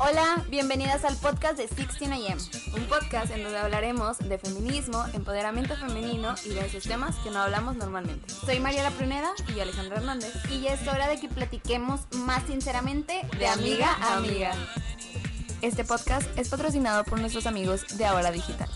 Hola, bienvenidas al podcast de 16am, un podcast en donde hablaremos de feminismo, empoderamiento femenino y de esos temas que no hablamos normalmente. Soy Mariela Pruneda y yo Alejandra Hernández y ya es hora de que platiquemos más sinceramente de amiga a amiga. Este podcast es patrocinado por nuestros amigos de Ahora Digital.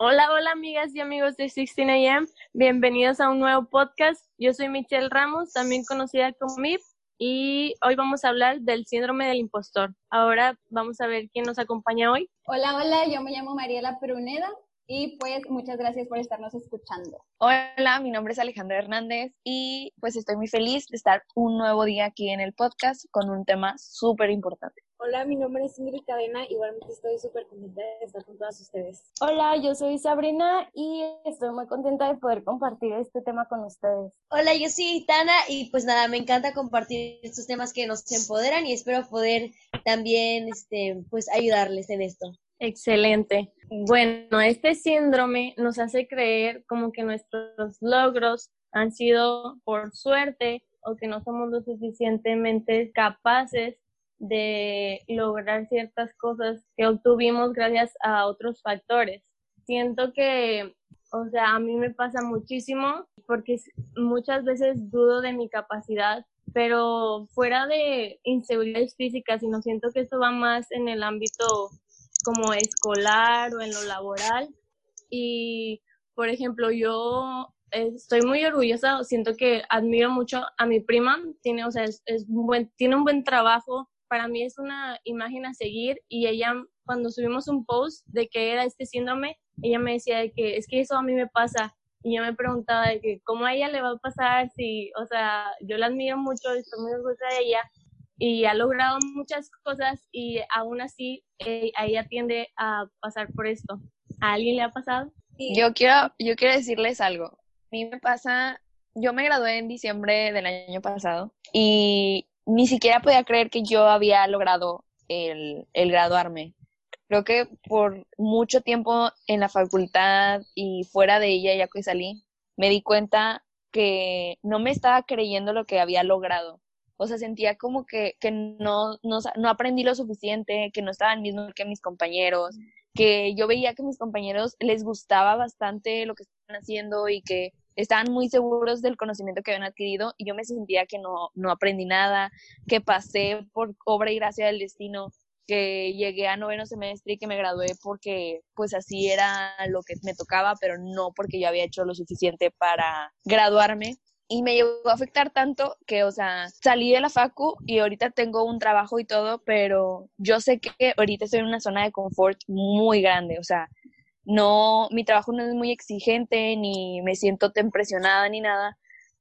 Hola, hola amigas y amigos de 16am, bienvenidos a un nuevo podcast. Yo soy Michelle Ramos, también conocida como MIP, y hoy vamos a hablar del síndrome del impostor. Ahora vamos a ver quién nos acompaña hoy. Hola, hola, yo me llamo Mariela Pruneda y pues muchas gracias por estarnos escuchando. Hola, mi nombre es Alejandra Hernández y pues estoy muy feliz de estar un nuevo día aquí en el podcast con un tema súper importante. Hola, mi nombre es Ingrid Cadena. Igualmente estoy súper contenta de estar con todas ustedes. Hola, yo soy Sabrina y estoy muy contenta de poder compartir este tema con ustedes. Hola, yo soy Tana y pues nada, me encanta compartir estos temas que nos empoderan y espero poder también este, pues ayudarles en esto. Excelente. Bueno, este síndrome nos hace creer como que nuestros logros han sido por suerte o que no somos lo suficientemente capaces de lograr ciertas cosas que obtuvimos gracias a otros factores. Siento que, o sea, a mí me pasa muchísimo porque muchas veces dudo de mi capacidad, pero fuera de inseguridades físicas, sino siento que esto va más en el ámbito como escolar o en lo laboral. Y, por ejemplo, yo estoy muy orgullosa, siento que admiro mucho a mi prima, tiene, o sea, es, buen, tiene un buen trabajo, para mí es una imagen a seguir y ella cuando subimos un post de que era este síndrome, ella me decía de que es que eso a mí me pasa y yo me preguntaba de que cómo a ella le va a pasar si, o sea, yo la admiro mucho, estoy muy orgullosa de ella y ha logrado muchas cosas y aún así eh, ella tiende a pasar por esto. ¿A alguien le ha pasado? Yo quiero, yo quiero decirles algo. A mí me pasa, yo me gradué en diciembre del año pasado y ni siquiera podía creer que yo había logrado el, el graduarme. Creo que por mucho tiempo en la facultad y fuera de ella, ya que salí, me di cuenta que no me estaba creyendo lo que había logrado. O sea, sentía como que, que no, no, no aprendí lo suficiente, que no estaba el mismo que mis compañeros, que yo veía que mis compañeros les gustaba bastante lo que estaban haciendo y que estaban muy seguros del conocimiento que habían adquirido y yo me sentía que no, no aprendí nada, que pasé por obra y gracia del destino, que llegué a noveno semestre y que me gradué porque pues así era lo que me tocaba, pero no porque yo había hecho lo suficiente para graduarme. Y me llegó a afectar tanto que, o sea, salí de la facu y ahorita tengo un trabajo y todo, pero yo sé que ahorita estoy en una zona de confort muy grande, o sea, no, mi trabajo no es muy exigente, ni me siento tan presionada ni nada,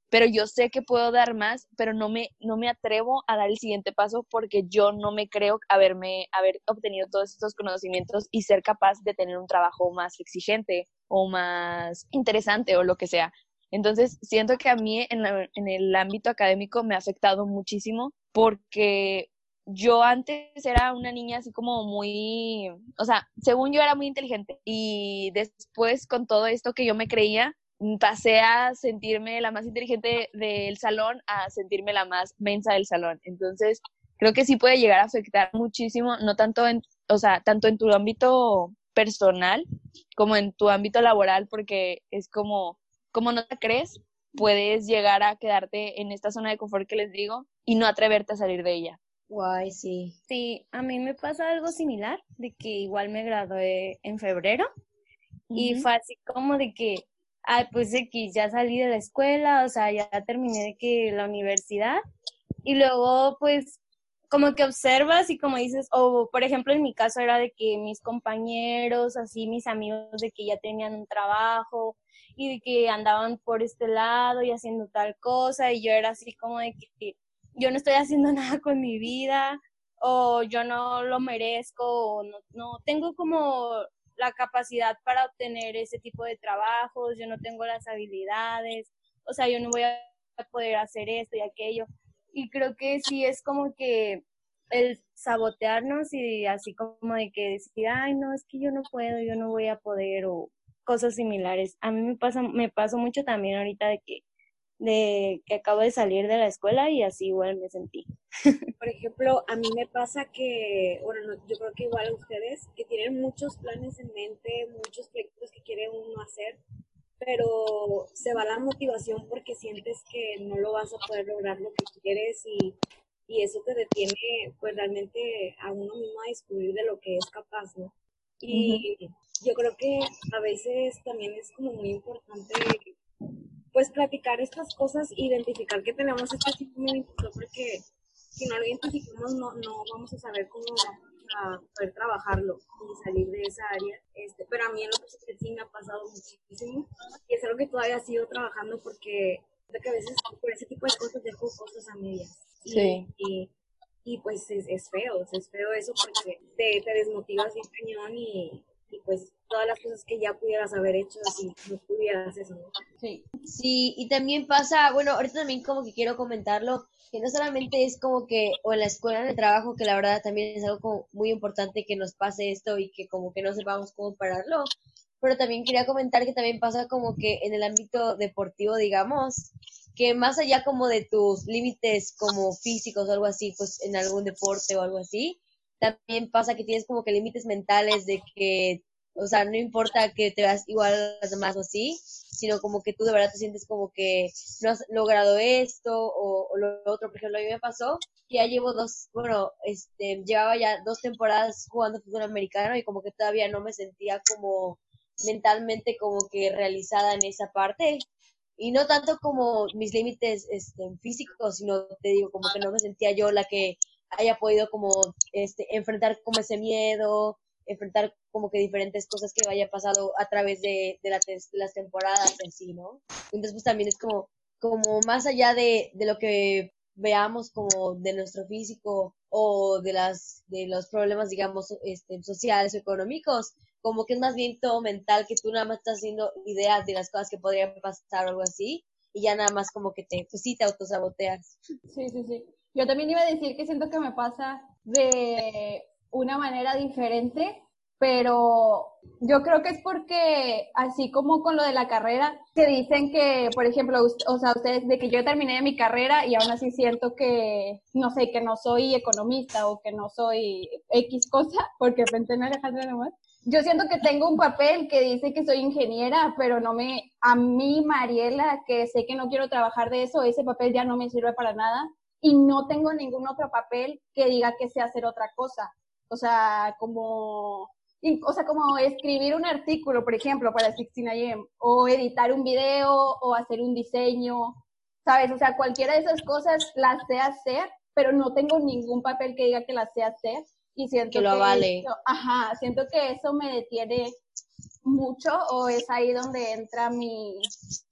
pero yo sé que puedo dar más, pero no me, no me atrevo a dar el siguiente paso porque yo no me creo haberme, haber obtenido todos estos conocimientos y ser capaz de tener un trabajo más exigente o más interesante o lo que sea. Entonces, siento que a mí en, en el ámbito académico me ha afectado muchísimo porque yo antes era una niña así como muy, o sea, según yo era muy inteligente y después con todo esto que yo me creía, pasé a sentirme la más inteligente del salón a sentirme la más mensa del salón. Entonces, creo que sí puede llegar a afectar muchísimo, no tanto en, o sea, tanto en tu ámbito personal como en tu ámbito laboral, porque es como, como no te crees, puedes llegar a quedarte en esta zona de confort que les digo y no atreverte a salir de ella. Guay, sí. Sí, a mí me pasa algo similar, de que igual me gradué en febrero y fue así como de que, ay, pues de que ya salí de la escuela, o sea, ya terminé de que la universidad y luego pues como que observas y como dices, o por ejemplo en mi caso era de que mis compañeros, así mis amigos de que ya tenían un trabajo y de que andaban por este lado y haciendo tal cosa y yo era así como de que yo no estoy haciendo nada con mi vida o yo no lo merezco o no, no tengo como la capacidad para obtener ese tipo de trabajos, yo no tengo las habilidades, o sea, yo no voy a poder hacer esto y aquello. Y creo que sí es como que el sabotearnos y así como de que decir, ay, no, es que yo no puedo, yo no voy a poder o cosas similares. A mí me pasa, me pasó mucho también ahorita de que de que acabo de salir de la escuela y así igual me sentí. Por ejemplo, a mí me pasa que, bueno, yo creo que igual a ustedes, que tienen muchos planes en mente, muchos proyectos que quiere uno hacer, pero se va la motivación porque sientes que no lo vas a poder lograr lo que quieres y, y eso te detiene pues realmente a uno mismo a descubrir de lo que es capaz, ¿no? Y yo creo que a veces también es como muy importante pues platicar estas cosas, identificar que tenemos este síndrome de impostor porque si no lo identificamos no, no vamos a saber cómo a poder trabajarlo y salir de esa área. Este, pero a mí en lo que sí me ha pasado muchísimo y es algo que todavía sigo trabajando porque que a veces por ese tipo de cosas dejo cosas a medias. Y, Sí. y, y, pues es, es feo, es feo eso porque te, te desmotivas bien cañón y, y pues todas las cosas que ya pudieras haber hecho si no pudieras eso, ¿no? Sí. Sí, y también pasa, bueno, ahorita también como que quiero comentarlo, que no solamente es como que, o en la escuela, en el trabajo, que la verdad también es algo como muy importante que nos pase esto y que como que no sepamos cómo pararlo, pero también quería comentar que también pasa como que en el ámbito deportivo, digamos, que más allá como de tus límites como físicos o algo así, pues en algún deporte o algo así, también pasa que tienes como que límites mentales de que, o sea, no importa que te veas igual a los demás o así, sino como que tú de verdad te sientes como que no has logrado esto o, lo otro. Por ejemplo, a mí me pasó que ya llevo dos, bueno, este, llevaba ya dos temporadas jugando fútbol americano y como que todavía no me sentía como mentalmente como que realizada en esa parte. Y no tanto como mis límites este, físicos, sino te digo, como que no me sentía yo la que haya podido como este, enfrentar como ese miedo, enfrentar como que diferentes cosas que me haya pasado a través de, de, las temporadas en sí, ¿no? Entonces pues también es como, como más allá de, de lo que veamos como de nuestro físico o de las de los problemas digamos este, sociales o económicos como que es más bien todo mental que tú nada más estás haciendo ideas de las cosas que podrían pasar o algo así y ya nada más como que te pues sí te autosaboteas Sí, sí, sí. Yo también iba a decir que siento que me pasa de una manera diferente, pero yo creo que es porque, así como con lo de la carrera, que dicen que, por ejemplo, o sea, ustedes, de que yo terminé mi carrera y aún así siento que, no sé, que no soy economista o que no soy X cosa, porque pensé en Alejandra nomás. Yo siento que tengo un papel que dice que soy ingeniera, pero no me, a mí, Mariela, que sé que no quiero trabajar de eso, ese papel ya no me sirve para nada y no tengo ningún otro papel que diga que sé hacer otra cosa. O sea, como, o sea, como escribir un artículo, por ejemplo, para 16am, o editar un video, o hacer un diseño, ¿sabes? O sea, cualquiera de esas cosas las sé hacer, pero no tengo ningún papel que diga que las sé hacer. Y siento Que lo avale. eso- ajá, siento que eso me detiene mucho o es ahí donde entra mi,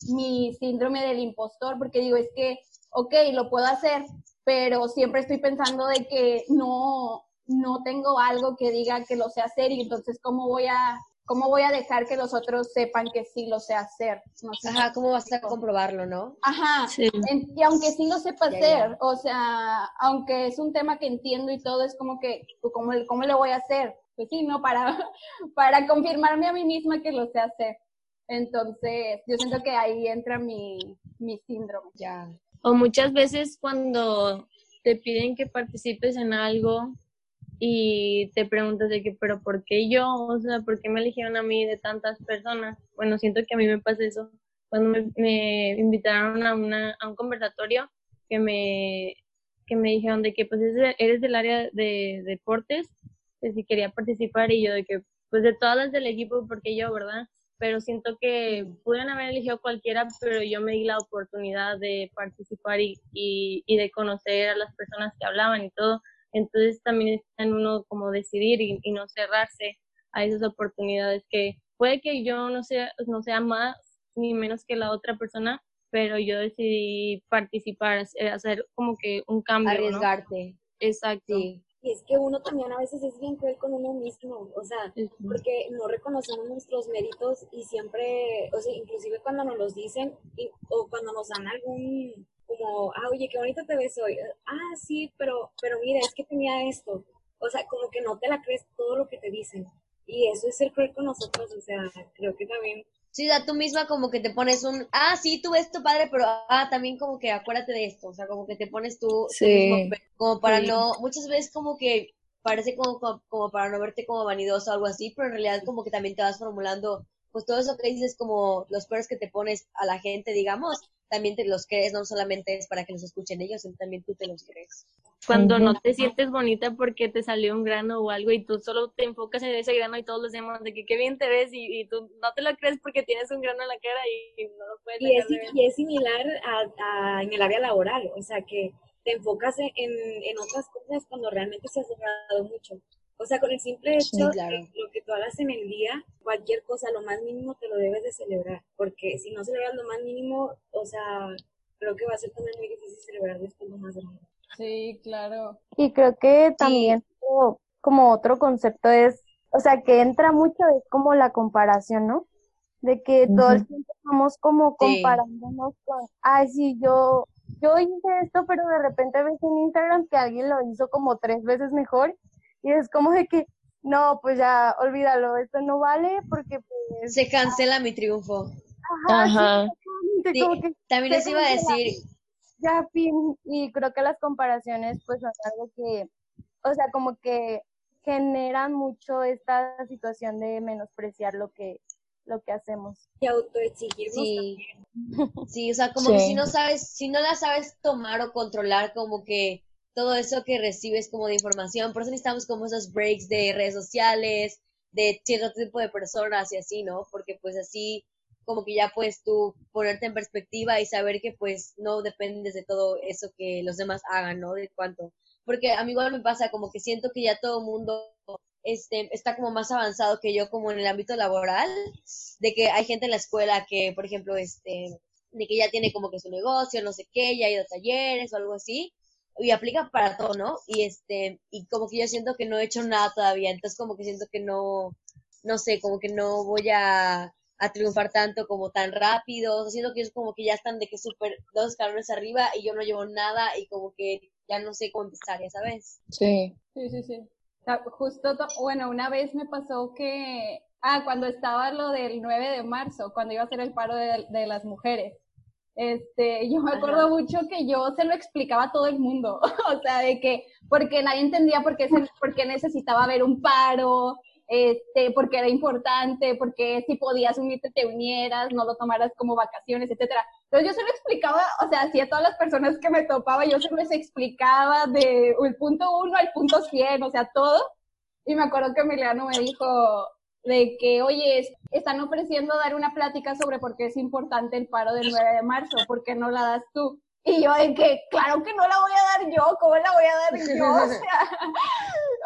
mi síndrome del impostor, porque digo, es que, ok, lo puedo hacer, pero siempre estoy pensando de que no, no tengo algo que diga que lo sé hacer y entonces cómo voy a, cómo voy a dejar que los otros sepan que sí lo sé hacer. No sé ajá cómo vas a comprobarlo no Ajá, Sí. en- y aunque sí lo sepa Ya, hacer, ya. o sea, aunque es un tema que entiendo y todo, es como que, ¿cómo, cómo lo voy a hacer? Pues sí, ¿no? Para, para confirmarme a mí misma que lo sé hacer. Entonces, yo siento que ahí entra mi, mi síndrome. ya O muchas veces cuando te piden que participes en algo y te preguntas de que, pero ¿por qué yo? O sea, ¿por qué me eligieron a mí de tantas personas? Bueno, siento que a mí me pasa eso. Cuando me, invitaron a, una, a un conversatorio que me, que me dijeron de que pues eres del área de deportes, que si quería participar y yo de que pues de todas las del equipo, porque yo, ¿verdad? Pero siento que pudieron haber elegido cualquiera, pero yo me di la oportunidad de participar y, y, y de conocer a las personas que hablaban y todo. Entonces también está en uno como decidir y, y no cerrarse a esas oportunidades que puede que yo no sea, no sea más ni menos que la otra persona, pero yo decidí participar, hacer- como que un cambio, ¿no? arriesgarte Exacto. sí Y es que uno también a veces es bien cruel con uno mismo, o sea, porque no reconocemos nuestros méritos y siempre, o sea, inclusive cuando nos los dicen y- o cuando nos dan algún, como, ah, oye, qué bonita te ves hoy, ah, sí, pero, pero mira, es que tenía esto, o sea, como que no te la crees todo lo que te dicen. Y eso es ser cruel con nosotros, o sea, creo que también Sí, sea, tú misma como que te pones un, ah, sí, tú ves tu padre, pero ah, también como que acuérdate de esto, o sea, como que te pones tú, tú Sí. mismo, como para Sí. no, muchas veces como que parece como, como, como para no verte como vanidoso o algo así, pero en realidad como que también te vas formulando, pues todo eso que dices como los peores que te pones a la gente, digamos, también te los crees, no solamente es para que los escuchen ellos, sino también tú te los crees. Cuando no te sientes bonita porque te salió un grano o algo y tú solo te enfocas en ese grano y todos los demás de que qué bien te ves y, y tú no te lo crees porque tienes un grano en la cara y, y no lo puedes Y es, dejar de ver. y es similar a, a- en el área laboral, o sea que te enfocas en, en otras cosas cuando realmente se has logrado mucho. O sea, con el simple hecho Sí, claro. de lo que tú hagas en el día, cualquier cosa, lo más mínimo te lo debes de celebrar, porque si no celebras lo más mínimo, o sea, creo que va a ser también muy difícil celebrar después lo más grande. Sí, claro. Y creo que también como, como otro concepto es, o sea, que entra mucho es como la comparación, ¿no? De que todo el tiempo estamos como Sí. comparándonos con, ay, sí, yo, yo hice esto, pero de repente ves en Instagram que alguien lo hizo como tres veces mejor y es como de que, no, pues ya, olvídalo, esto no vale porque pues, Se cancela mi triunfo. ajá, sí, Ajá. Sí, como que también les iba a decir, ya fin y creo que las comparaciones pues son algo que o sea como que generan mucho esta situación de menospreciar lo que lo que hacemos. Y autoexigirnos Sí, sí, o sea, como que si no sabes, si no la sabes tomar o controlar, como que todo eso que recibes como de información, por eso necesitamos como esos breaks de redes sociales, de cierto tipo de personas y así, ¿no? Porque pues así como que ya puedes tú ponerte en perspectiva y saber que pues no dependes de todo eso que los demás hagan, ¿no? De cuánto. Porque a mí igual me pasa como que siento que ya todo el mundo este, está como más avanzado que yo como en el ámbito laboral, de que hay gente en la escuela que, por ejemplo, este, de que ya tiene como que su negocio, no sé qué, ya ha ido a talleres o algo así, y aplica para todo, ¿no? Y este, y como que yo siento que no he hecho nada todavía, entonces como que siento que no, no sé, como que no voy a, a triunfar tanto como tan rápido, o sea, siento que ellos como que ya están de que súper dos escalones arriba y yo no llevo nada y como que ya no sé cómo empezar, ya sabes. Sí. Sí, sí, sí. Sea, justo, to- bueno, una vez me pasó que, ah, cuando estaba lo del 9 de marzo, cuando iba a ser el paro de, de las mujeres, este, yo me acuerdo Ajá. mucho que yo se lo explicaba a todo el mundo, o sea, de que, porque nadie entendía por qué, se- por qué necesitaba haber un paro, este, porque era importante, porque si podías unirte te unieras, no lo tomaras como vacaciones, etcétera. Entonces yo se lo explicaba, o sea, así a todas las personas que me topaba, yo se les explicaba de el punto uno al punto 100, o sea, todo. Y me acuerdo que Emiliano me dijo de que, oye, es- están ofreciendo dar una plática sobre por qué es importante el paro del 9 de marzo, ¿por qué no la das tú? Y yo de que, claro que no la voy a dar yo, ¿cómo la voy a dar yo? O sea,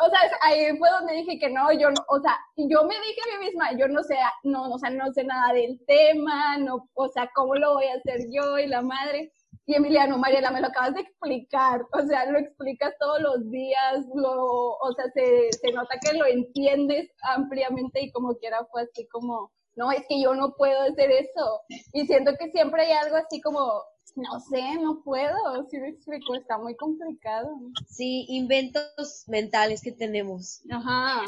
o sea, ahí fue donde dije que no, yo no, o sea, yo me dije a mí misma, yo no sé, no, o sea, no sé nada del tema, no, o sea, ¿cómo lo voy a hacer yo y la madre? Y Emiliano, Mariela, me lo acabas de explicar, o sea, lo explicas todos los días, lo, o sea, se, se nota que lo entiendes ampliamente y como quiera fue así como, no, es que yo no puedo hacer eso. Y siento que siempre hay algo así como, no sé, no puedo, si me explico, está muy complicado. Sí, inventos mentales que tenemos. Ajá.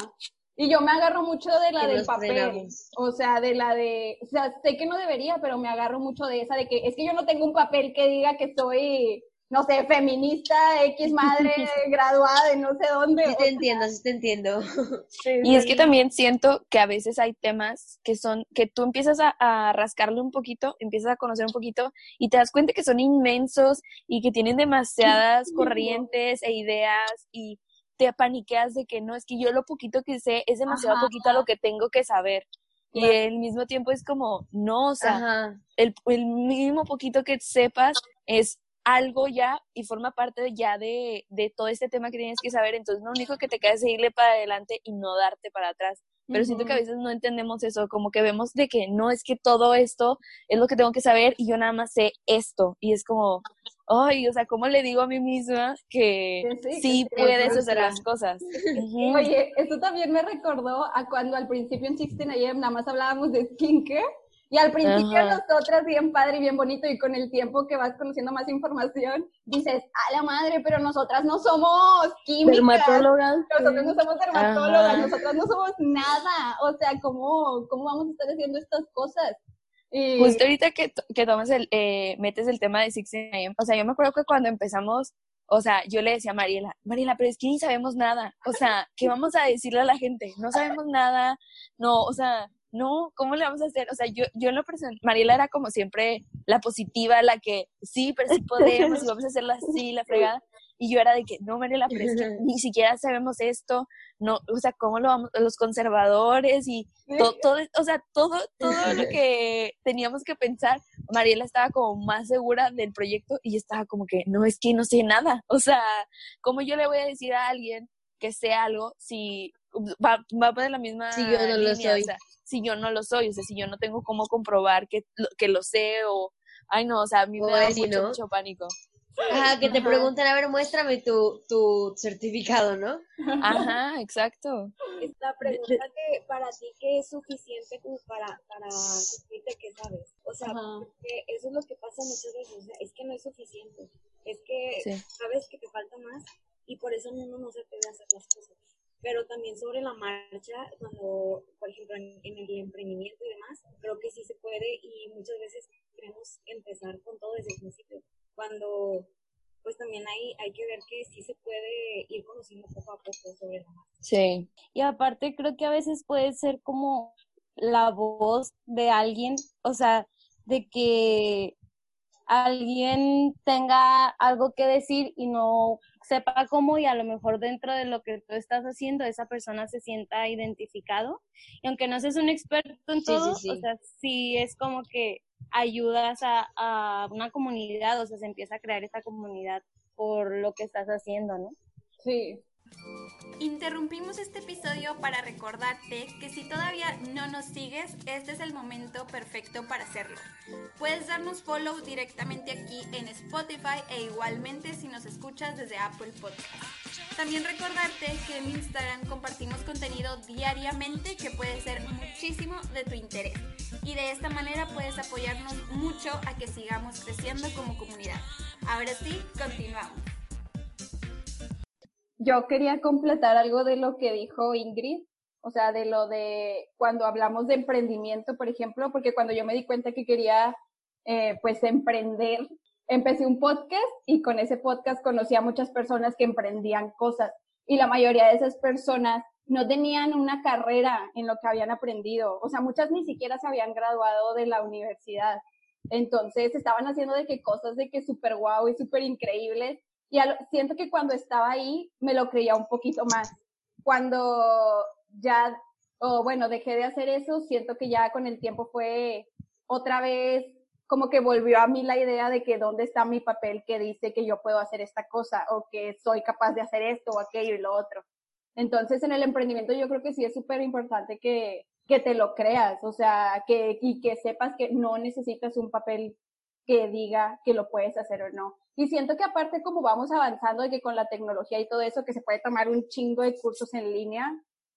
Y yo me agarro mucho de la del papel. O sea, de la de. O sea, sé que no debería, pero me agarro mucho de esa de que es que yo no tengo un papel que diga que soy, no sé, feminista, X madre, graduada de no sé dónde. Sí te entiendo, sí te entiendo. Y es que también siento que a veces hay temas que son, que tú empiezas a, a rascarle un poquito, empiezas a conocer un poquito y te das cuenta que son inmensos y que tienen demasiadas corrientes e ideas y te paniqueas de que no, es que yo lo poquito que sé es demasiado Ajá. poquito a lo que tengo que saber. Y al mismo tiempo es como, no, o sea, el, el mínimo poquito que sepas es algo ya y forma parte ya de, de todo este tema que tienes que saber. Entonces, lo único que te queda es seguirle para adelante y no darte para atrás. Pero siento que a veces no entendemos eso, como que vemos de que no es que todo esto es lo que tengo que saber y yo nada más sé esto. Y es como, ay, o sea, ¿cómo le digo a mí misma que sí, sí puedes hacer las cosas? Oye, esto también me recordó a cuando al principio en Sixteen AM nada más hablábamos de skincare. Y al principio Ajá. nosotras bien padre y bien bonito y con el tiempo que vas conociendo más información, dices, a la madre, pero nosotras no somos químicas. Dermatólogas. Nosotros no somos dermatólogas, Ajá. nosotras no somos nada. O sea, ¿cómo, ¿cómo vamos a estar haciendo estas cosas? Justo ahorita que, que tomas el, eh, metes el tema de 16 AM, o sea, yo me acuerdo que cuando empezamos, o sea, yo le decía a Mariela, Mariela, pero es que ni sabemos nada, o sea, ¿qué vamos a decirle a la gente? No sabemos nada, no, o sea, no, ¿cómo le vamos a hacer? O sea, yo, yo en lo personal, Mariela era como siempre la positiva, la que, sí, pero sí podemos, y vamos a hacerla así, la fregada, y yo era de que, no, Mariela, pero es que ni siquiera sabemos esto, no, o sea, ¿cómo lo vamos, los conservadores y todo, todo, o sea, todo, todo lo que teníamos que pensar, Mariela estaba como más segura del proyecto y estaba como que, no, es que no sé nada, o sea, ¿cómo yo le voy a decir a alguien que sé algo si va, va a poner la misma Si yo no lo línea, o soy. sea, si yo no lo soy, o sea, si yo no tengo cómo comprobar que, lo- que lo sé o, ay no, o sea, a mí me O da mucho, ¿no? mucho pánico. Ajá, que te Ajá. preguntan, a ver, muéstrame tu, tu certificado, ¿no? Ajá, exacto. Esta pregunta que para ti que es suficiente como para, para decirte que sabes. O sea, Ajá. porque eso es lo que pasa muchas veces. O sea, es que no es suficiente. Es que Sí. sabes que te falta más y por eso uno no se atreve a hacer las cosas. Pero también sobre la marcha, cuando, por ejemplo, en, en el emprendimiento y demás, creo que sí se puede y muchas veces queremos empezar con todo desde el principio. Cuando, pues también hay, hay que ver que sí se puede ir conociendo poco a poco sobre la marcha. Sí. Y aparte creo que a veces puede ser como la voz de alguien, o sea, de que alguien tenga algo que decir y no sepa cómo y a lo mejor dentro de lo que tú estás haciendo esa persona se sienta identificado. Y aunque no seas un experto en Sí, todo, sí, sí. o sea, sí es como que ayudas a, a una comunidad, o sea, se empieza a crear esta comunidad por lo que estás haciendo, ¿no? Sí. Interrumpimos este episodio para recordarte que si todavía no nos sigues, este es el momento perfecto para hacerlo. Puedes darnos follow directamente aquí en Spotify e igualmente si nos escuchas desde Apple Podcast. También recordarte que en Instagram compartimos contenido diariamente que puede ser muchísimo de tu interés. Y de esta manera puedes apoyarnos mucho a que sigamos creciendo como comunidad. Ahora sí, continuamos. Yo quería completar algo de lo que dijo Ingrid, o sea, de lo de cuando hablamos de emprendimiento, por ejemplo, porque cuando yo me di cuenta que quería, eh, pues, emprender, empecé un podcast y con ese podcast conocí a muchas personas que emprendían cosas y la mayoría de esas personas no tenían una carrera en lo que habían aprendido, o sea, muchas ni siquiera se habían graduado de la universidad. Entonces estaban haciendo de que cosas de que súper guau y súper increíbles y lo- siento que cuando estaba ahí me lo creía un poquito más. Cuando ya, o bueno, dejé de hacer eso, siento que ya con el tiempo fue otra vez como que volvió a mí la idea de que dónde está mi papel que dice que yo puedo hacer esta cosa o que soy capaz de hacer esto o aquello y lo otro. Entonces, en el emprendimiento yo creo que sí es súper importante que, que te lo creas, o sea, que, y que sepas que no necesitas un papel que diga que lo puedes hacer o no. Y siento que aparte como vamos avanzando de que con la tecnología y todo eso, que se puede tomar un chingo de cursos en línea,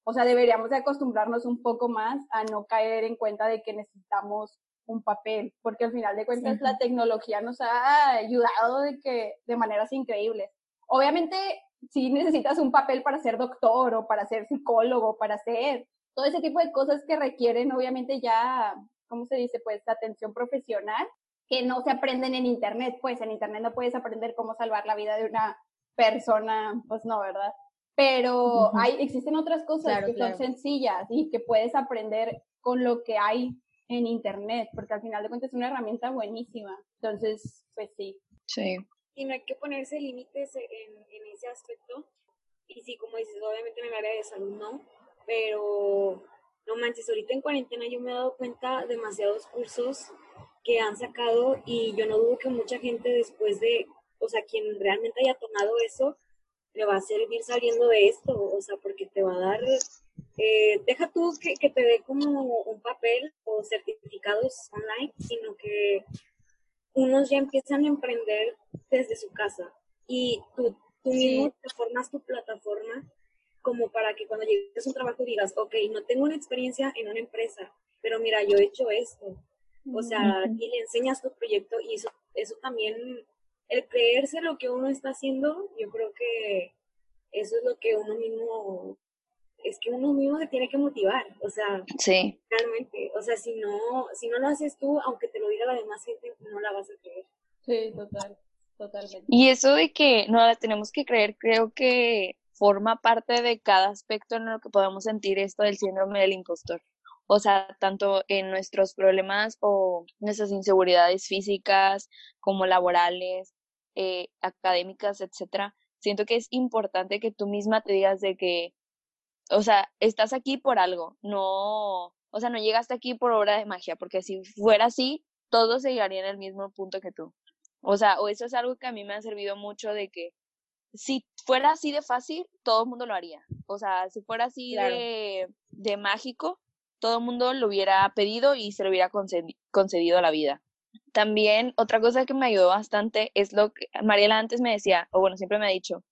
o sea, deberíamos de acostumbrarnos un poco más a no caer en cuenta de que necesitamos un papel, porque al final de cuentas la tecnología nos ha ayudado de que de maneras increíbles. Obviamente, si necesitas un papel para ser doctor o para ser psicólogo, para hacer todo ese tipo de cosas que requieren, obviamente ya, ¿cómo se dice? Pues atención profesional, que no se aprenden en internet, pues en internet no puedes aprender cómo salvar la vida de una persona, pues no, ¿verdad? Pero hay, existen otras cosas Claro, que claro. son sencillas y que puedes aprender con lo que hay en internet, porque al final de cuentas es una herramienta buenísima. Entonces, pues sí. Sí. Y no hay que ponerse límites en, en ese aspecto. Y sí, como dices, obviamente en el área de salud no, pero no manches, ahorita en cuarentena yo me he dado cuenta demasiados cursos que han sacado y yo no dudo que mucha gente después de, o sea, quien realmente haya tomado eso, le va a servir saliendo de esto, o sea, porque te va a dar, eh, deja tú que, que te dé como un papel o certificados online, sino que unos ya empiezan a emprender desde su casa y tú, tú mismo te formas tu plataforma como para que cuando llegues a un trabajo digas, ok, no tengo una experiencia en una empresa, pero mira, yo he hecho esto. O sea, y le enseñas tu proyecto y eso, eso también, el creerse lo que uno está haciendo, yo creo que eso es lo que uno mismo es que uno mismo se tiene que motivar, o sea, Sí. realmente, o sea, si no, si no lo haces tú, aunque te lo diga la demás gente, no la vas a creer. Sí, total, totalmente. Y eso de que no la tenemos que creer, creo que forma parte de cada aspecto en lo que podemos sentir esto del síndrome del impostor. O sea, tanto en nuestros problemas o nuestras inseguridades físicas como laborales, eh, académicas, etcétera. Siento que es importante que tú misma te digas de que, o sea, estás aquí por algo, no, o sea, no llegaste aquí por obra de magia, porque si fuera así, todos llegarían al mismo punto que tú. O sea, o eso es algo que a mí me ha servido mucho de que si fuera así de fácil, todo el mundo lo haría. O sea, si fuera así Claro. de, de mágico, todo el mundo lo hubiera pedido y se lo hubiera concedi- concedido a la vida. También otra cosa que me ayudó bastante es lo que Mariela antes me decía, o bueno, siempre me ha dicho,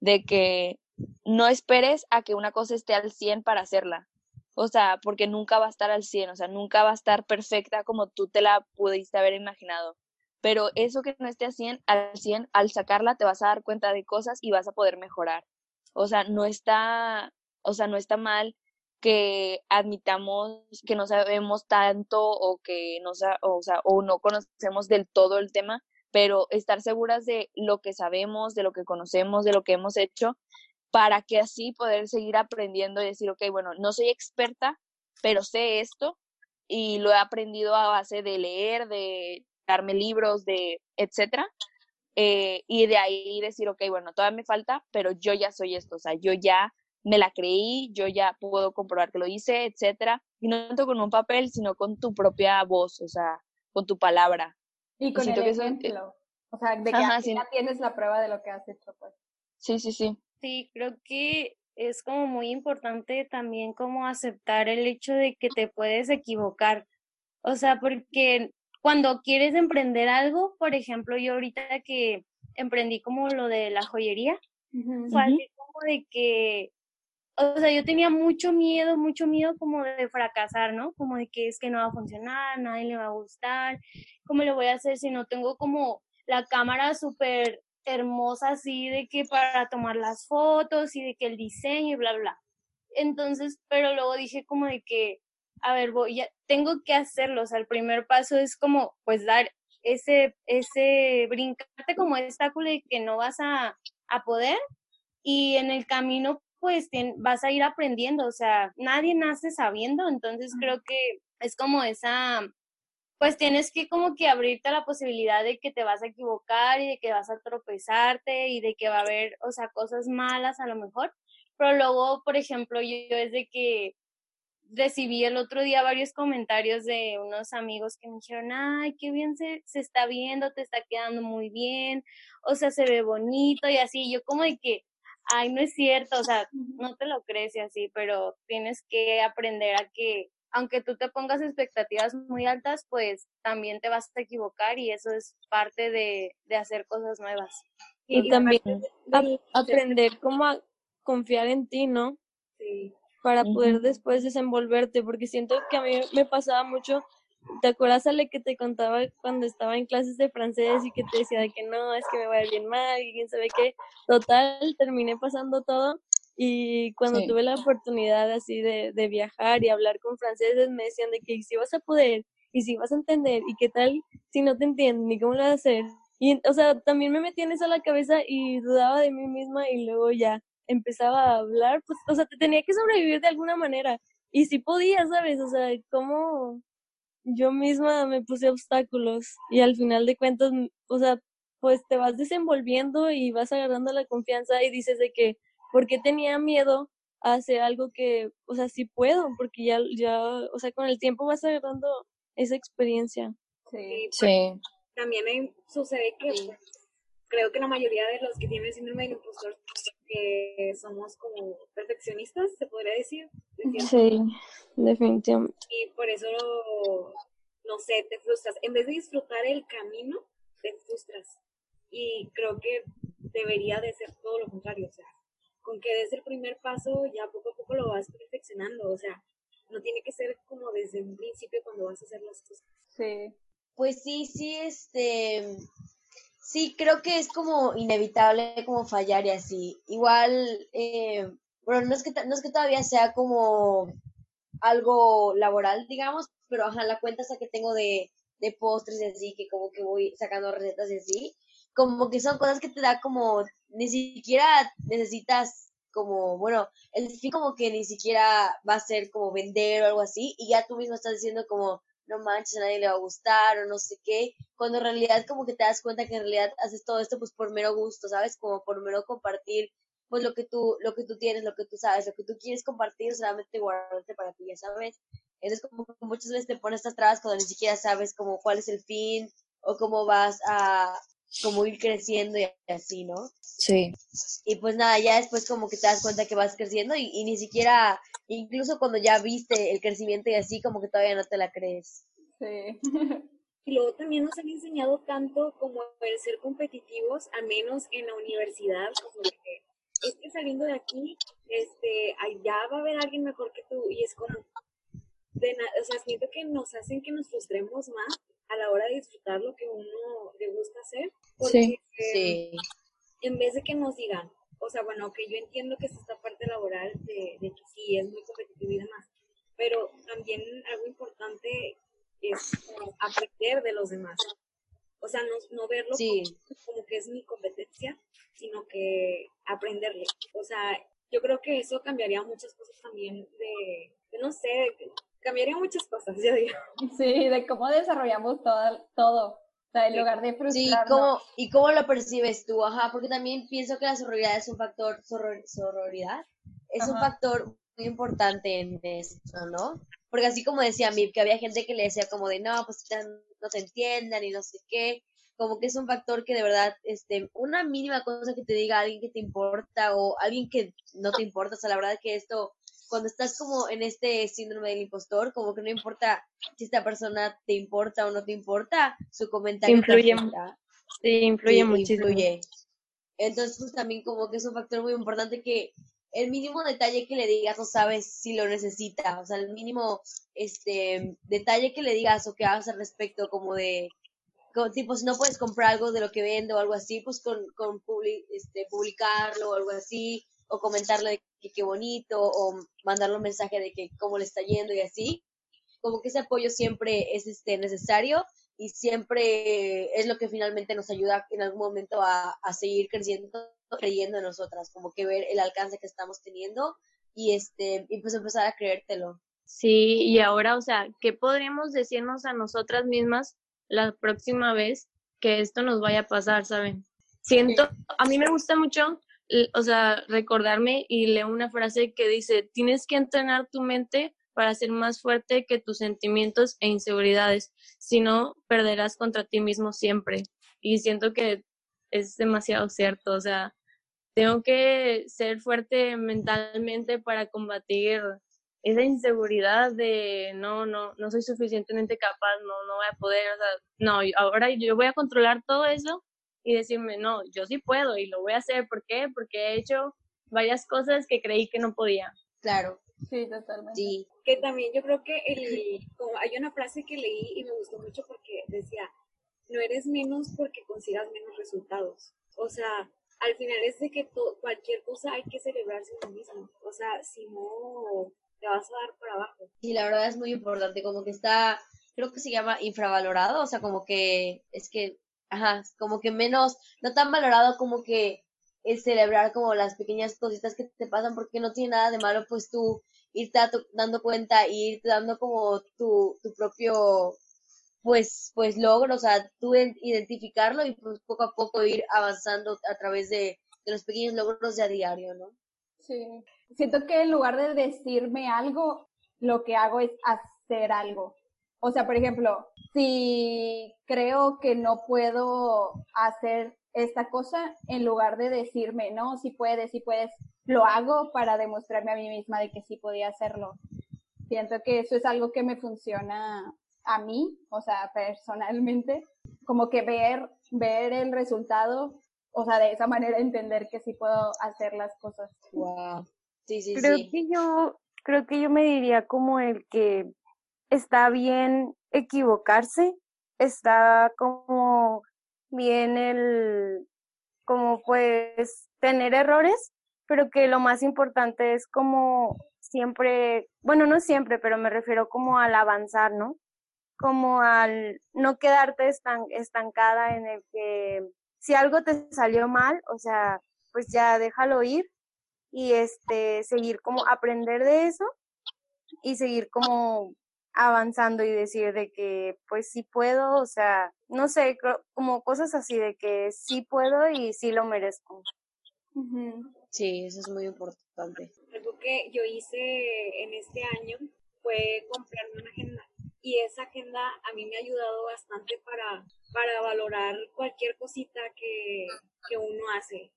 de que no esperes a que una cosa esté al 100 para hacerla. O sea, porque nunca va a estar al 100, o sea, nunca va a estar perfecta como tú te la pudiste haber imaginado. Pero eso que no esté al 100, al 100, al sacarla te vas a dar cuenta de cosas y vas a poder mejorar. O sea, no está, o sea, no está mal que admitamos que no sabemos tanto o que no, o sea, o no conocemos del todo el tema, pero estar seguras de lo que sabemos, de lo que conocemos, de lo que hemos hecho, para que así poder seguir aprendiendo y decir, ok, bueno, no soy experta, pero sé esto y lo he aprendido a base de leer, de darme libros, de etcétera. eh, y de ahí decir, ok, bueno, todavía me falta, pero yo ya soy esto, o sea, yo ya me la creí, yo ya puedo comprobar que lo hice, etcétera, y no tanto con un papel, sino con tu propia voz, o sea, con tu palabra. Y con siento el que eso- ejemplo. O sea, de que Ajá, sí. ya tienes la prueba de lo que has hecho, pues. Sí, sí, sí. Sí, creo que es como muy importante también como aceptar el hecho de que te puedes equivocar. O sea, porque cuando quieres emprender algo, por ejemplo, yo ahorita que emprendí como lo de la joyería, fue así como de que, o sea, yo tenía mucho miedo, mucho miedo como de fracasar, ¿no? Como de que es que no va a funcionar, nadie le va a gustar, ¿cómo le voy a hacer si no tengo como la cámara súper hermosa así de que para tomar las fotos y de que el diseño y bla, bla. Entonces, pero luego dije como de que, a ver, voy a, tengo que hacerlo, o sea, el primer paso es como, pues, dar ese, ese, brincarte como obstáculo de que no vas a, a poder. Y en el camino pues tien- vas a ir aprendiendo, o sea, nadie nace sabiendo, entonces creo que es como esa, pues tienes que como que abrirte a la posibilidad de que te vas a equivocar y de que vas a tropezarte y de que va a haber, o sea, cosas malas a lo mejor, pero luego, por ejemplo, yo, yo es de que recibí el otro día varios comentarios de unos amigos que me dijeron, ay, qué bien se, se está viendo, te está quedando muy bien, o sea, se ve bonito y así, yo como de que, ay, no es cierto, o sea, no te lo crees y así, pero tienes que aprender a que, aunque tú te pongas expectativas muy altas, pues también te vas a equivocar y eso es parte de, de hacer cosas nuevas. Y también aprender cómo a confiar en ti, ¿no? Sí. Para poder después desenvolverte, porque siento que a mí me pasaba mucho, ¿te acuerdas, Ale, que te contaba cuando estaba en clases de francés y que te decía de que no, es que me va a ir bien mal y quién sabe qué? Total, terminé pasando todo y cuando Sí. tuve la oportunidad así de, de viajar y hablar con franceses me decían de que si vas a poder y si vas a entender y qué tal si no te entienden ni cómo lo vas a hacer. Y, o sea, también me metí en eso a la cabeza y dudaba de mí misma y luego ya empezaba a hablar, pues, o sea, te tenía que sobrevivir de alguna manera. Y sí podía, ¿sabes? O sea, cómo yo misma me puse obstáculos y al final de cuentas, o sea, pues te vas desenvolviendo y vas agarrando la confianza y dices de que, ¿por qué tenía miedo a hacer algo que, o sea, sí puedo? Porque ya, ya, o sea, con el tiempo vas agarrando esa experiencia. Sí. Sí. También me sucede que pues, creo que la mayoría de los que tienen el síndrome del impostor que somos como perfeccionistas, se podría decir. Sí, definitivamente. y por eso, no sé, te frustras. En vez de disfrutar el camino, te frustras. Y creo que debería de ser todo lo contrario, o sea, con que des el primer paso, ya poco a poco lo vas perfeccionando, o sea, no tiene que ser como desde un principio cuando vas a hacer las cosas. Sí. Pues sí, sí, este, sí, creo que es como inevitable como fallar y así. Igual, eh, bueno, no es que, no es que todavía sea como algo laboral, digamos, pero ajá, la cuenta esa que tengo de, de postres y así, que como que voy sacando recetas y así, como que son cosas que te da como, ni siquiera necesitas como, bueno, el fin como que ni siquiera va a ser como vender o algo así, y ya tú mismo estás diciendo como, no manches, a nadie le va a gustar o no sé qué, cuando en realidad como que te das cuenta que en realidad haces todo esto pues por mero gusto, ¿sabes? Como por mero compartir pues lo que tú, lo que tú tienes, lo que tú sabes, lo que tú quieres compartir, solamente guardarte para ti, ya sabes. Entonces como que muchas veces te pones estas trabas cuando ni siquiera sabes como cuál es el fin o cómo vas a como ir creciendo y así, ¿no? Sí. Y pues nada, ya después como que te das cuenta que vas creciendo y, y ni siquiera, incluso cuando ya viste el crecimiento y así, como que todavía no te la crees. Sí. Y luego también nos han enseñado tanto como el ser competitivos, al menos en la universidad, como que es que saliendo de aquí, este, allá va a haber alguien mejor que tú y es como, de o sea, siento que nos hacen que nos frustremos más a la hora de disfrutar lo que uno le gusta hacer, porque Sí. eh, Sí, en vez de que nos digan, o sea, bueno, que yo entiendo que es esta parte laboral de, de que sí es muy competitivo y demás, pero también algo importante es como aprender de los demás. O sea, no, no verlo sí, como, como que es mi competencia, sino que aprenderle. O sea, yo creo que eso cambiaría muchas cosas también de, de no sé, cambiaría muchas cosas, yo digo. Sí, de cómo desarrollamos todo, todo. O sea, en Sí. lugar de sí, frustrarnos. ¿cómo, ¿y cómo lo percibes tú? Ajá, porque también pienso que la sororidad es un factor, soror- sororidad, es un factor muy importante en esto, ¿no? Porque así como decía Mir, que había gente que le decía como de, no, pues no te entiendan y no sé qué, como que es un factor que de verdad, este, una mínima cosa que te diga alguien que te importa o alguien que no te importa, o sea, la verdad que esto, cuando estás como en este síndrome del impostor, como que no importa si esta persona te importa o no te importa, su comentario te Influye. Sí, influye Sí, muchísimo. influye. Entonces, pues también como que es un factor muy importante que el mínimo detalle que le digas no sabes si lo necesita, o sea, el mínimo este detalle que le digas o que hagas al respecto, como de, como, tipo, si no puedes comprar algo de lo que vende o algo así, pues con, con publi- este, publicarlo o algo así, o comentarle que qué bonito, o mandarle un mensaje de que cómo le está yendo y así, como que ese apoyo siempre es este necesario y siempre es lo que finalmente nos ayuda en algún momento a, a seguir creciendo, creyendo en nosotras, como que ver el alcance que estamos teniendo y este y pues empezar a creértelo. Sí, y ahora, o sea, ¿qué podríamos decirnos a nosotras mismas la próxima vez que esto nos vaya a pasar, saben? Siento, a mí me gusta mucho, o sea, recordarme y leo una frase que dice, tienes que entrenar tu mente para ser más fuerte que tus sentimientos e inseguridades, si no, perderás contra ti mismo siempre. Y siento que es demasiado cierto, o sea, tengo que ser fuerte mentalmente para combatir esa inseguridad de no, no, no soy suficientemente capaz, no, no voy a poder, o sea, no, ahora yo voy a controlar todo eso y decirme, no, yo sí puedo y lo voy a hacer, ¿por qué? Porque he hecho varias cosas que creí que no podía. Claro, Sí, totalmente. sí, Que también yo creo que el, como hay una frase que leí y me gustó mucho porque decía, no eres menos porque consigas menos resultados. O sea, al final es de que to- cualquier cosa hay que celebrarse uno mismo. O sea, si no, te vas a dar para abajo. y la verdad es muy importante, como que está, creo que se llama infravalorado, o sea, como que es que, ajá, como que menos, no tan valorado como que es celebrar como las pequeñas cositas que te pasan, porque no tiene nada de malo, pues tú irte dando- cuenta y irte dando como tu, tu propio, pues, pues logro, o sea, tú en- identificarlo y pues poco a poco ir avanzando a través de, de los pequeños logros de a diario, ¿no? Sí. Siento que en lugar de decirme algo, lo que hago es hacer algo. O sea, por ejemplo, si creo que no puedo hacer esta cosa, en lugar de decirme, no, si puedes, si puedes, lo hago para demostrarme a mí misma de que sí podía hacerlo. Siento que eso es algo que me funciona a mí, o sea, personalmente, como que ver, ver el resultado, o sea, de esa manera entender que sí puedo hacer las cosas. Wow. Sí, sí, Creo sí. que yo, creo que yo me diría como el que está bien equivocarse, está como bien el, como pues tener errores, pero que lo más importante es como siempre, bueno, no siempre, pero me refiero como al avanzar, ¿no? Como al no quedarte estan estancada en el que si algo te salió mal, o sea, pues ya déjalo ir y este seguir como aprender de eso y seguir como avanzando y decir de que pues sí puedo, o sea, no sé, como cosas así de que sí puedo y sí lo merezco. Sí, eso es muy importante. Algo que yo hice en este año fue comprarme una agenda y esa agenda a mí me ha ayudado bastante para, para valorar cualquier cosita que, que uno hace.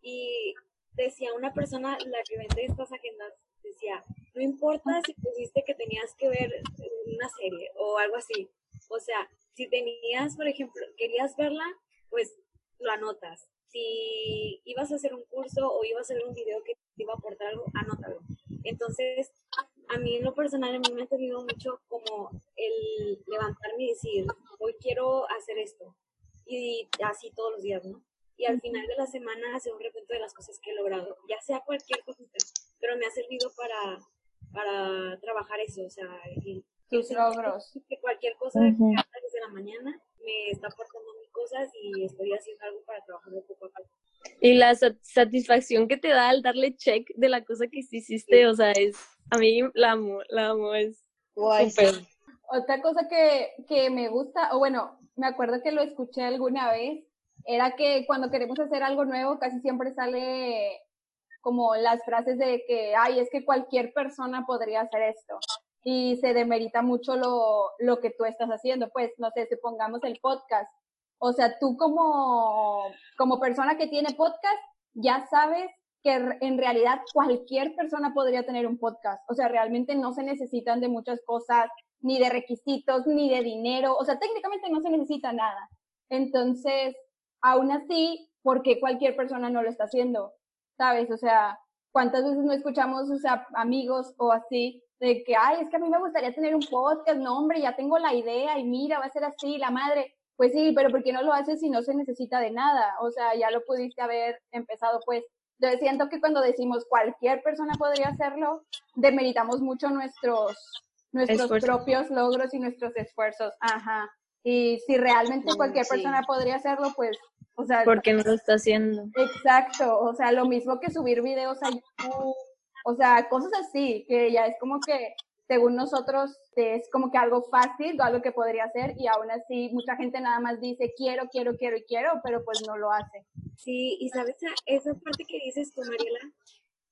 Y decía una persona, la que vende estas agendas, decía, no importa si pusiste que tenías que ver una serie o algo así. O sea, si tenías, por ejemplo, querías verla, pues lo anotas. Si ibas a hacer un curso o ibas a ver un video que te iba a aportar algo, anótalo. Entonces, a mí en lo personal, a mí me ha tenido mucho como el levantarme y decir, hoy quiero hacer esto. Y así todos los días, ¿no? y al final de la semana hacer un recuento de las cosas que he logrado, ya sea cualquier cosa, pero me ha servido para, para trabajar eso, o sea, tus logros. Que cualquier cosa que haga desde la mañana me está aportando mis cosas y estoy haciendo algo para trabajar un poco a poco. Y la satisfacción que te da al darle check de la cosa que hiciste, o sea, es, a mí la amo, la amo, es súper. Otra cosa que, que me gusta, o bueno, me acuerdo que lo escuché alguna vez, era que cuando queremos hacer algo nuevo casi siempre sale como las frases de que, ay, es que cualquier persona podría hacer esto. Y se demerita mucho lo, lo que tú estás haciendo. Pues, no sé, si pongamos el podcast. O sea, tú como, como persona que tiene podcast, ya sabes que en realidad cualquier persona podría tener un podcast. O sea, realmente no se necesitan de muchas cosas, ni de requisitos, ni de dinero. O sea, técnicamente no se necesita nada. Entonces, aún así, ¿por qué cualquier persona no lo está haciendo? ¿Sabes? O sea, ¿cuántas veces no escuchamos, o sea, amigos o así, de que, ay, es que a mí me gustaría tener un podcast, no, hombre, ya tengo la idea y mira, va a ser así, la madre. Pues sí, pero ¿por qué no lo haces si no se necesita de nada? O sea, ya lo pudiste haber empezado, pues. Yo siento que cuando decimos cualquier persona podría hacerlo, demeritamos mucho nuestros, nuestros propios logros y nuestros esfuerzos. Ajá. Y si realmente cualquier persona podría hacerlo, pues, o sea... Porque no lo está haciendo. Exacto, o sea, lo mismo que subir videos a YouTube, o sea, cosas así, que ya es como que, según nosotros, es como que algo fácil o algo que podría hacer y aún así mucha gente nada más dice quiero, quiero, quiero y quiero, pero pues no lo hace. Sí, y sabes, esa parte que dices tú, Mariela,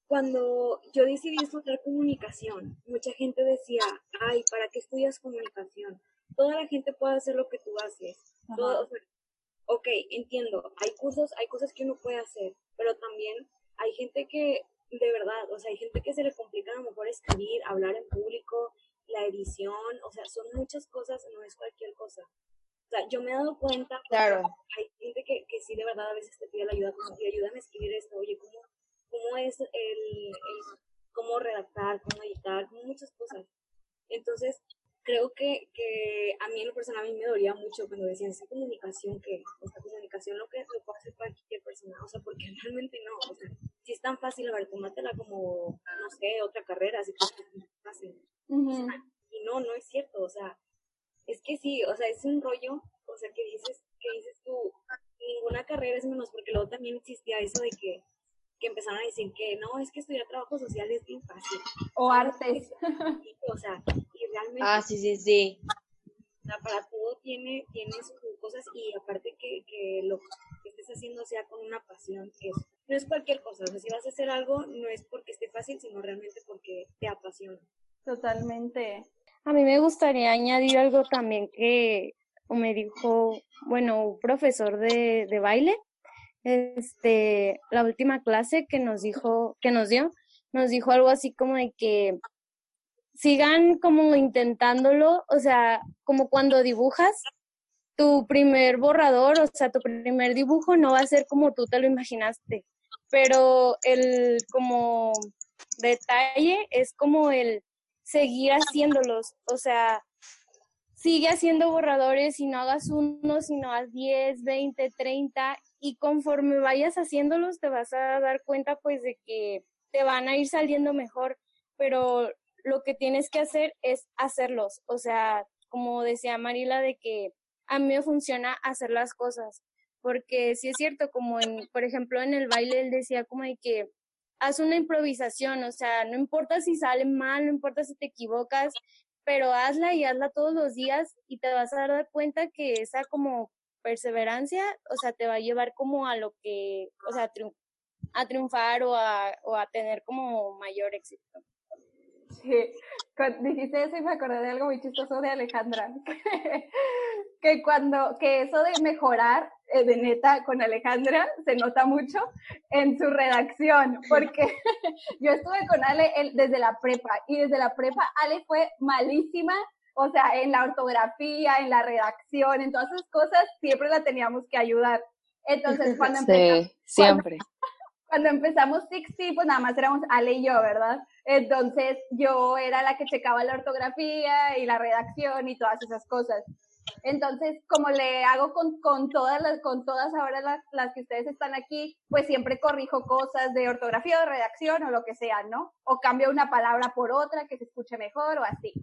cuando yo decidí estudiar comunicación, mucha gente decía, ay, ¿para qué estudias comunicación? toda la gente puede hacer lo que tú haces. Ok, entiendo, hay cursos, hay cosas que uno puede hacer, pero también hay gente que, de verdad, o sea, hay gente que se le complica a lo mejor escribir, hablar en público, la edición, o sea, son muchas cosas, no es cualquier cosa. O sea, yo me he dado cuenta, claro. hay gente que, que sí de verdad a veces te pide la ayuda, como que ayúdame a escribir esto, oye, ¿cómo, cómo es el, el, cómo redactar, cómo editar, muchas cosas. Entonces, creo que, que a mí en lo personal a mí me dolía mucho cuando decían esa comunicación que, esta comunicación lo que lo puede hacer cualquier persona, o sea, porque realmente no, o sea, si es tan fácil, a ver, tomátela como, no sé, otra carrera, así que es fácil. y no, no es cierto, o sea, es que sí, o sea, es un rollo, o sea, que dices, que dices tú, ninguna carrera es menos, porque luego también existía eso de que que empezaron a decir que no, es que estudiar trabajo social es bien fácil. O artes. o sea, y realmente... Ah, sí, sí, sí. O sea, para todo tiene, tiene sus cosas y aparte que, que lo que estés haciendo sea con una pasión, que no es cualquier cosa. O sea, si vas a hacer algo, no es porque esté fácil, sino realmente porque te apasiona. Totalmente. A mí me gustaría añadir algo también que me dijo, bueno, un profesor de, de baile, este, la última clase que nos dijo, que nos dio, nos dijo algo así como de que sigan como intentándolo, o sea, como cuando dibujas, tu primer borrador, o sea, tu primer dibujo no va a ser como tú te lo imaginaste, pero el como detalle es como el seguir haciéndolos, o sea, sigue haciendo borradores y no hagas uno, sino haz 10, 20, 30 y conforme vayas haciéndolos te vas a dar cuenta pues de que te van a ir saliendo mejor, pero lo que tienes que hacer es hacerlos, o sea, como decía Marila de que a mí me funciona hacer las cosas, porque sí es cierto, como en, por ejemplo, en el baile él decía como de que haz una improvisación, o sea, no importa si sale mal, no importa si te equivocas, pero hazla y hazla todos los días y te vas a dar cuenta que esa como perseverancia, o sea, te va a llevar como a lo que, o sea, a triunfar o a, tener como mayor éxito. Sí, dijiste eso y me acordé de algo muy chistoso de Alejandra, que cuando, que eso de mejorar, eh, de neta, con Alejandra, se nota mucho en su redacción, porque yo estuve con Ale desde la prepa, y desde la prepa Ale fue malísima, o sea, en la ortografía, en la redacción, en todas esas cosas, siempre la teníamos que ayudar. Entonces, cuando empezamos... siempre. Cuando, cuando empezamos 60, pues nada más éramos Ale y yo, ¿verdad? Entonces yo era la que checaba la ortografía y la redacción y todas esas cosas. Entonces, como le hago con, con todas las, con todas ahora las, las, que ustedes están aquí, pues siempre corrijo cosas de ortografía o redacción o lo que sea, ¿no? O cambio una palabra por otra que se escuche mejor o así.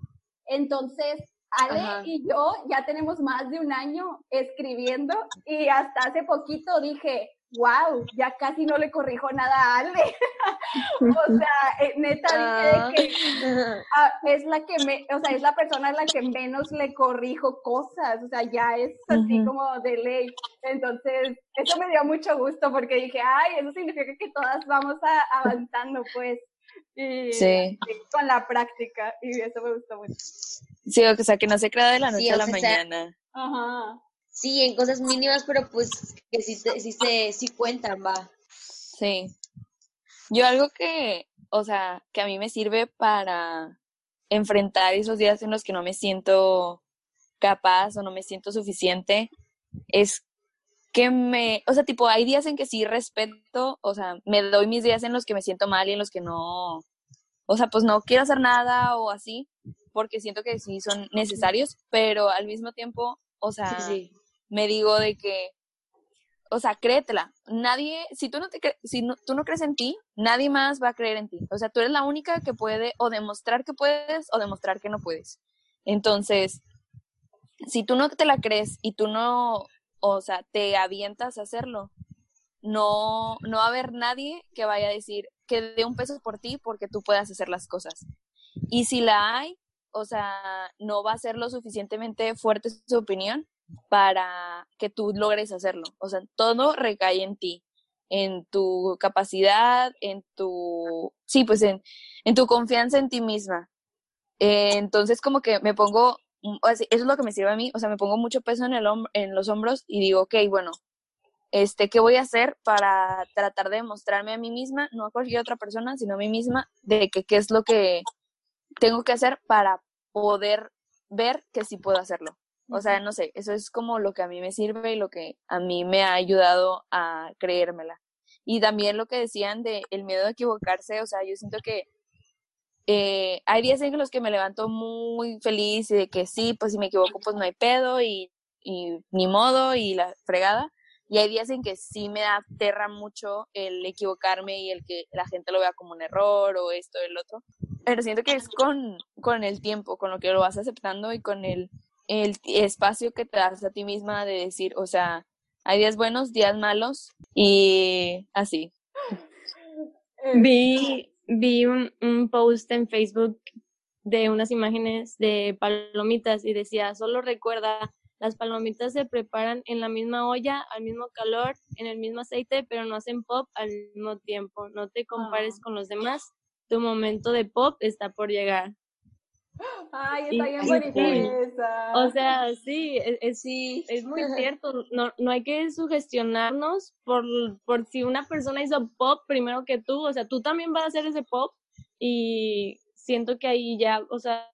Entonces, Ale y yo ya tenemos más de un año escribiendo y hasta hace poquito dije, wow, ya casi no le corrijo nada a Ale. o sea, eh, neta dije que ah, es la que me, o sea, es la persona a la que menos le corrijo cosas, o sea, ya es así como de ley. Entonces, eso me dio mucho gusto porque dije, ay, eso significa que todas vamos a, avanzando, pues. Y, sí. con la práctica, y eso me gustó mucho. Sí, o sea, que no se crea de la noche a la mañana. Ajá. Sí, en cosas mínimas, pero pues que sí, sí, se, sí cuentan, va. Sí. Yo algo que, o sea, que a mí me sirve para enfrentar esos días en los que no me siento capaz o no me siento suficiente, es que me, o sea, tipo, hay días en que sí respeto, o sea, me doy mis días en los que me siento mal y en los que no, o sea, pues no quiero hacer nada o así, porque siento que sí son necesarios, pero al mismo tiempo, o sea, me digo de que, o sea, créetela. Nadie, si tú no te si tú no crees en ti, nadie más va a creer en ti. O sea, tú eres la única que puede o demostrar que puedes o demostrar que no puedes. Entonces, si tú no te la crees y tú no, o sea, te avientas a hacerlo, no, no va a haber nadie que vaya a decir que dé un peso por ti porque tú puedas hacer las cosas. Y si la hay, o sea, no va a ser lo suficientemente fuerte su opinión para que tú logres hacerlo. O sea, todo recae en ti, en tu capacidad, en tu, sí, pues en, en tu confianza en ti misma. Eh, entonces, como que me pongo, eso es lo que me sirve a mí, o sea, me pongo mucho peso en, el en los hombros y digo, ok, bueno, este, ¿qué voy a hacer para tratar de mostrarme a mí misma, no a cualquier otra persona, sino a mí misma, de que qué es lo que tengo que hacer para poder ver que sí puedo hacerlo. O sea, no sé, eso es como lo que a mí me sirve y lo que a mí me ha ayudado a creérmela. Y también lo que decían de el miedo a equivocarse, o sea, yo siento que eh, hay días en los que me levanto muy feliz y de que sí, pues si me equivoco, pues no hay pedo y, y ni modo y la fregada. Y hay días en que sí me aterra mucho el equivocarme y el que la gente lo vea como un error o esto o el otro. Pero siento que es con, con el tiempo, con lo que lo vas aceptando y con el el espacio que te das a ti misma de decir, o sea, hay días buenos, días malos y así. Vi, vi un, un post en Facebook de unas imágenes de palomitas y decía, solo recuerda, las palomitas se preparan en la misma olla, al mismo calor, en el mismo aceite, pero no hacen pop al mismo tiempo. No te compares Ah. con los demás, tu momento de pop está por llegar. Ay, está bien bonita esa. O sea, sí, es, es, es muy cierto. No, no hay que sugestionarnos por, por si una persona hizo pop primero que tú. O sea, tú también vas a hacer ese pop y siento que ahí ya, o sea,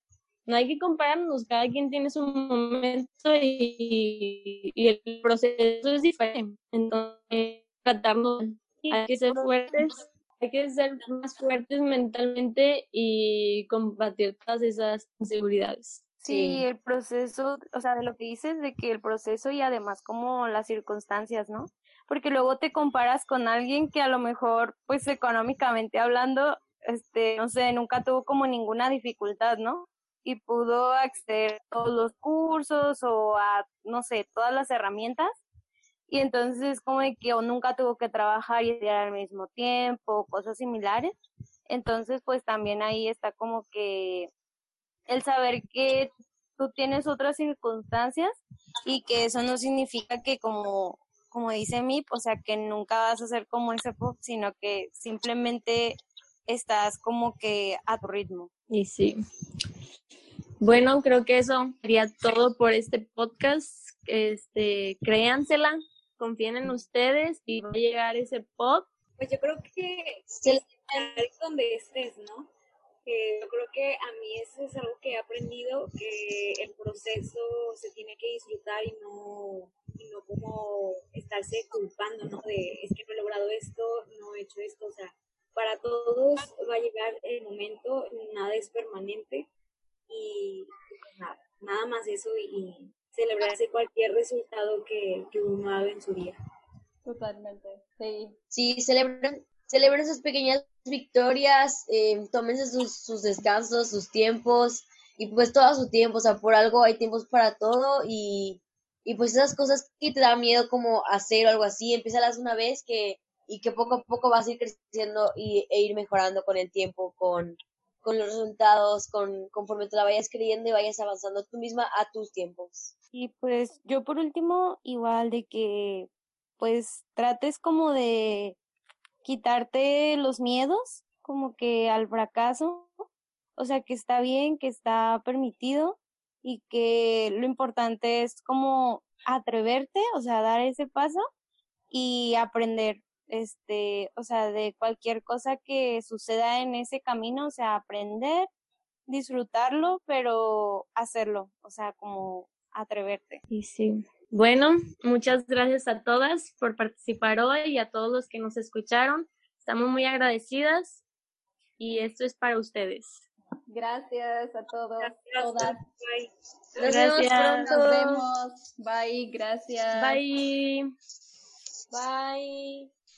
no hay que compararnos. Cada quien tiene su momento y, y el proceso es diferente. Entonces, tratarnos, hay que ser fuertes. Hay que ser más fuertes mentalmente y combatir todas esas inseguridades. Sí, el proceso, o sea, de lo que dices, de que el proceso y además como las circunstancias, ¿no? Porque luego te comparas con alguien que a lo mejor, pues económicamente hablando, este, no sé, nunca tuvo como ninguna dificultad, ¿no? Y pudo acceder a todos los cursos o a, no sé, todas las herramientas. Y entonces como que o nunca tuvo que trabajar y estudiar al mismo tiempo, cosas similares. Entonces, pues también ahí está como que el saber que tú tienes otras circunstancias y que eso no significa que como, como dice Mip, o sea, que nunca vas a ser como ese pop, sino que simplemente estás como que a tu ritmo. Y sí. Bueno, creo que eso sería todo por este podcast. Este, créansela, confíen en ustedes y va a llegar ese pop. Pues yo creo que es donde estés, ¿no? yo creo que a mí eso es algo que he aprendido, que el proceso se tiene que disfrutar y no, y no como estarse culpando, ¿no? De es que no he logrado esto, no he hecho esto, o sea, para todos va a llegar el momento, nada es permanente y pues nada, nada más eso y, celebrarse cualquier resultado que, que uno haga en su vida. Totalmente, sí. Sí, celebren, celebren sus pequeñas victorias, eh, tómense sus, sus, descansos, sus tiempos, y pues todo su tiempo, o sea, por algo hay tiempos para todo, y, y pues esas cosas que te da miedo como hacer o algo así, las una vez que, y que poco a poco vas a ir creciendo y, e ir mejorando con el tiempo, con, con los resultados, con, conforme te la vayas creyendo y vayas avanzando tú misma a tus tiempos. Y pues yo por último, igual de que pues trates como de quitarte los miedos como que al fracaso, o sea que está bien, que está permitido y que lo importante es como atreverte, o sea, dar ese paso y aprender, este, o sea, de cualquier cosa que suceda en ese camino, o sea, aprender, disfrutarlo, pero hacerlo, o sea, como atreverte. Y sí. Bueno, muchas gracias a todas por participar hoy y a todos los que nos escucharon. Estamos muy agradecidas y esto es para ustedes. Gracias a todos, todas. Bye. Nos vemos pronto. Nos vemos. Bye, gracias. Bye. Bye.